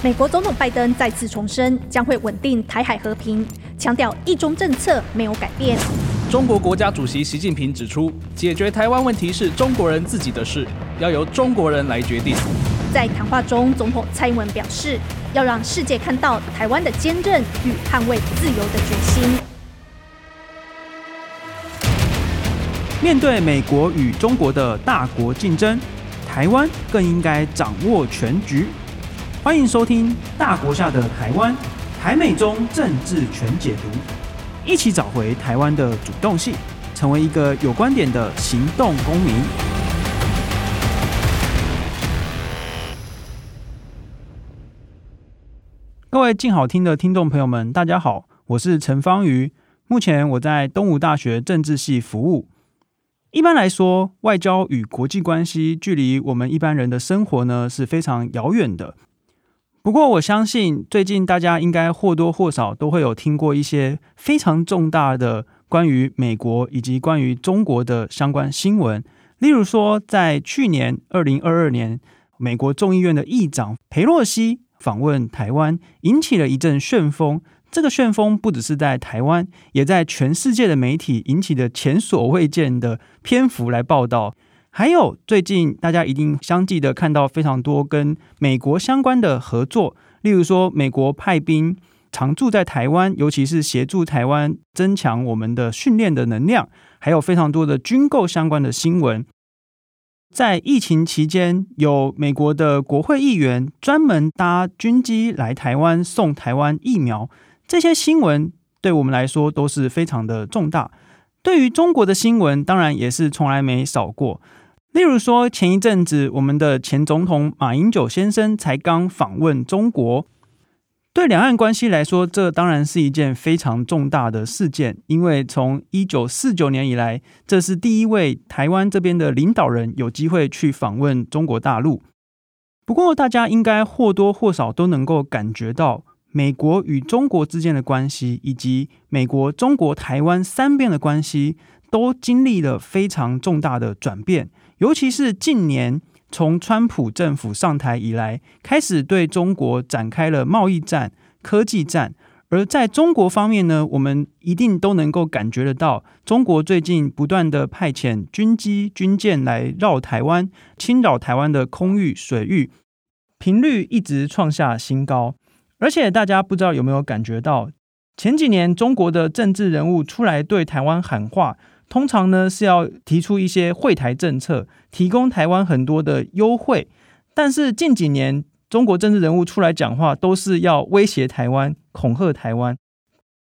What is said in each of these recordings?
美国总统拜登再次重申将会稳定台海和平，强调一中政策没有改变。中国国家主席习近平指出，解决台湾问题是中国人自己的事，要由中国人来决定。在谈话中，总统蔡英文表示，要让世界看到台湾的坚韧与捍卫自由的决心。面对美国与中国的大国竞争，台湾更应该掌握全局。欢迎收听《大国下的台湾》，台美中政治全解读，一起找回台湾的主动性，成为一个有观点的行动公民。各位静好听的听众朋友们，大家好，我是陈芳瑜，目前我在东吴大学政治系服务。一般来说，外交与国际关系距离我们一般人的生活呢是非常遥远的。不过，我相信最近大家应该或多或少都会有听过一些非常重大的关于美国以及关于中国的相关新闻。例如说，在去年二零二二年，美国众议院的议长裴洛西访问台湾，引起了一阵旋风。这个旋风不只是在台湾，也在全世界的媒体引起的前所未见的篇幅来报道。还有最近大家一定相继的看到非常多跟美国相关的合作，例如说美国派兵常驻在台湾，尤其是协助台湾增强我们的训练的能量，还有非常多的军购相关的新闻。在疫情期间，有美国的国会议员专门搭军机来台湾送台湾疫苗，这些新闻对我们来说都是非常的重大。对于中国的新闻，当然也是从来没少过。例如说，前一阵子我们的前总统马英九先生才刚访问中国，对两岸关系来说，这当然是一件非常重大的事件，因为从一九四九年以来，这是第一位台湾这边的领导人有机会去访问中国大陆。不过，大家应该或多或少都能够感觉到，美国与中国之间的关系，以及美国、中国、台湾三边的关系，都经历了非常重大的转变。尤其是近年，从川普政府上台以来，开始对中国展开了贸易战、科技战。而在中国方面呢，我们一定都能够感觉得到，中国最近不断的派遣军机、军舰来绕台湾，侵扰台湾的空域、水域，频率一直创下新高。而且大家不知道有没有感觉到，前几年中国的政治人物出来对台湾喊话。通常呢是要提出一些惠台政策，提供台湾很多的优惠，但是近几年中国政治人物出来讲话，都是要威胁台湾、恐吓台湾，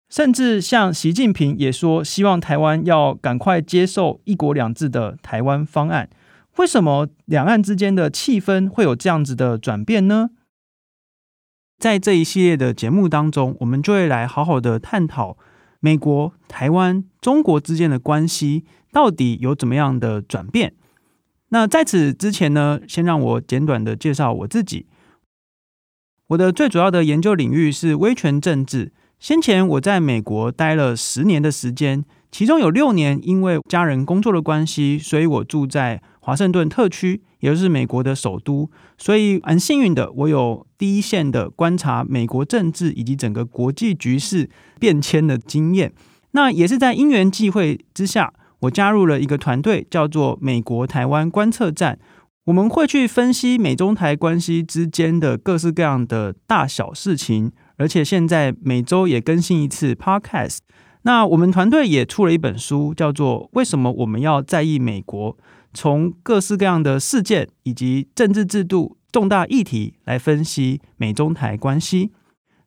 甚至像习近平也说，希望台湾要赶快接受“一国两制”的台湾方案。为什么两岸之间的气氛会有这样子的转变呢？在这一系列的节目当中，我们就会来好好的探讨。美国、台湾、中国之间的关系到底有怎么样的转变？那在此之前呢，先让我简短的介绍我自己。我的最主要的研究领域是威权政治。先前我在美国待了十年的时间，其中有六年因为家人工作的关系，所以我住在华盛顿特区。也就是美国的首都，所以很幸运的，我有第一线的观察美国政治以及整个国际局势变迁的经验。那也是在因缘际会之下，我加入了一个团队，叫做美国台湾观测站。我们会去分析美中台关系之间的各式各样的大小事情，而且现在每周也更新一次 Podcast。那我们团队也出了一本书，叫做《为什么我们要在意美国》。从各式各样的事件以及政治制度重大议题来分析美中台关系。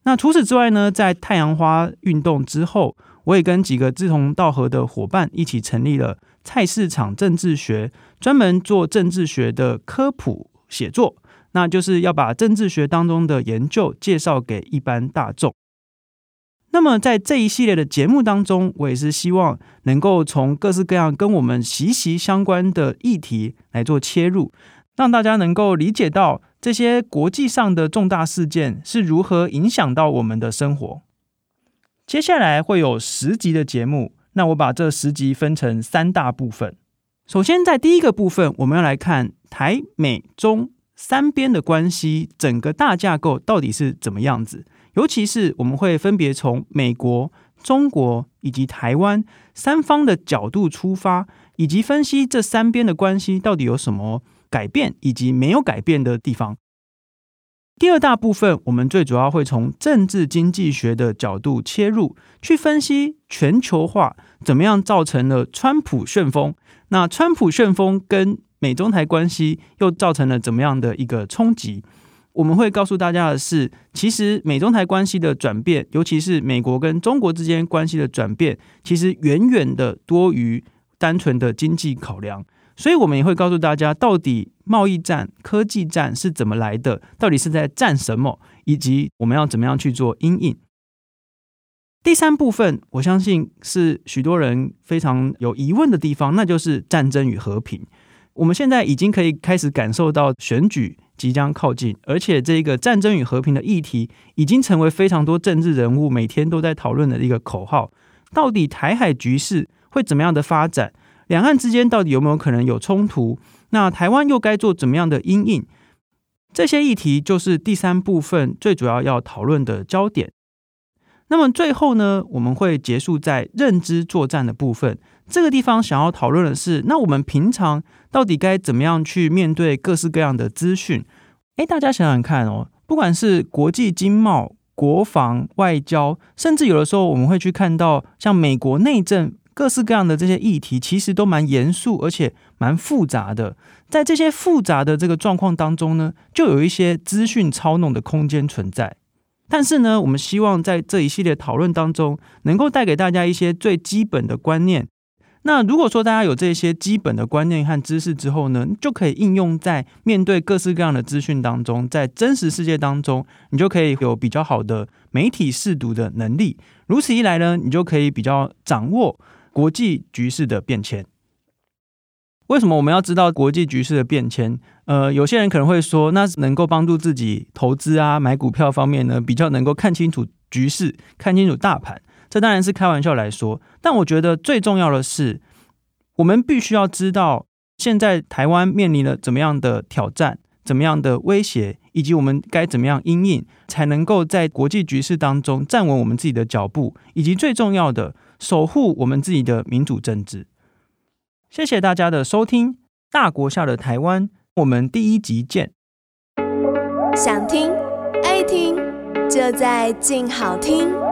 那除此之外呢，在太阳花运动之后，我也跟几个志同道合的伙伴一起成立了菜市场政治学，专门做政治学的科普写作。那就是要把政治学当中的研究介绍给一般大众。那么，在这一系列的节目当中，我也是希望能够从各式各样跟我们息息相关的议题来做切入，让大家能够理解到这些国际上的重大事件是如何影响到我们的生活。接下来会有十集的节目，那我把这十集分成三大部分。首先，在第一个部分，我们要来看台美中三边的关系整个大架构到底是怎么样子。尤其是我们会分别从美国、中国以及台湾三方的角度出发，以及分析这三边的关系到底有什么改变以及没有改变的地方。第二大部分，我们最主要会从政治经济学的角度切入，去分析全球化怎么样造成了川普旋风。那川普旋风跟美中台关系又造成了怎么样的一个冲击？我们会告诉大家的是，其实美中台关系的转变，尤其是美国跟中国之间关系的转变，其实远远的多于单纯的经济考量。所以，我们也会告诉大家，到底贸易战、科技战是怎么来的？到底是在战什么？以及我们要怎么样去做因应？第三部分，我相信是许多人非常有疑问的地方，那就是战争与和平。我们现在已经可以开始感受到选举即将靠近，而且这个战争与和平的议题已经成为非常多政治人物每天都在讨论的一个口号。到底台海局势会怎么样的发展？两岸之间到底有没有可能有冲突？那台湾又该做怎么样的因应？这些议题就是第三部分最主要要讨论的焦点。那么最后呢，我们会结束在认知作战的部分。这个地方想要讨论的是，那我们平常到底该怎么样去面对各式各样的资讯？诶，大家想想看哦，不管是国际经贸、国防、外交，甚至有的时候我们会去看到像美国内政。各式各样的这些议题，其实都蛮严肃，而且蛮复杂的。在这些复杂的这个状况当中呢，就有一些资讯操弄的空间存在。但是呢，我们希望在这一系列讨论当中，能够带给大家一些最基本的观念。那如果说大家有这些基本的观念和知识之后呢，就可以应用在面对各式各样的资讯当中，在真实世界当中，你就可以有比较好的媒体试读的能力。如此一来呢，你就可以比较掌握。国际局势的变迁，为什么我们要知道国际局势的变迁？呃，有些人可能会说，那能够帮助自己投资啊、买股票方面呢，比较能够看清楚局势、看清楚大盘。这当然是开玩笑来说，但我觉得最重要的是，我们必须要知道现在台湾面临了怎么样的挑战、怎么样的威胁，以及我们该怎么样因应，才能够在国际局势当中站稳我们自己的脚步，以及最重要的。守护我们自己的民主政治。谢谢大家的收听，《大国下的台湾》，我们第一集见。想听爱听，就在静好听。